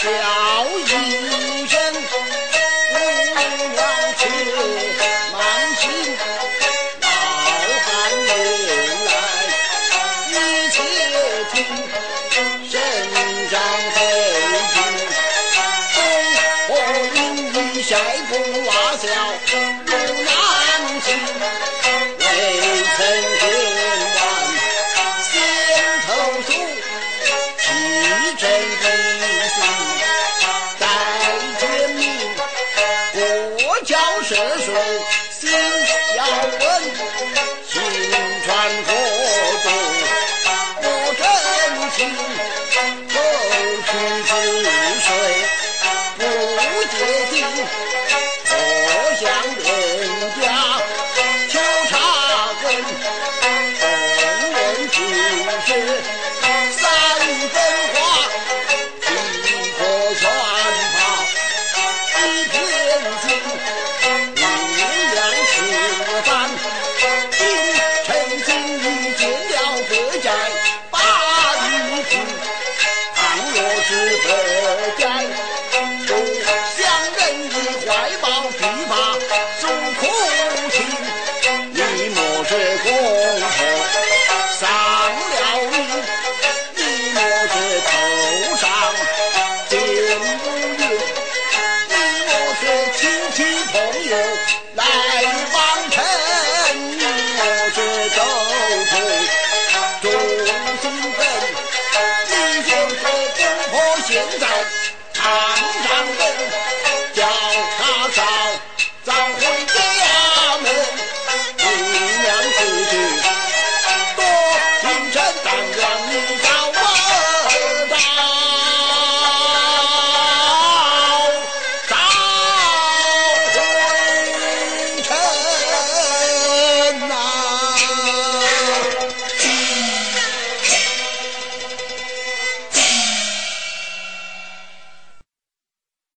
叫一声，不要去乱行。老汉来，你且听，身上背子中，我因雨晒不瓦笑，不难听。未曾见完，先头搐。好文武行传佛祖，不正经后世不尊敬。公婆上了路，你莫是头上见乌云，你莫是亲戚朋友来帮衬，你莫是走步，住深坑，你就是不破现在。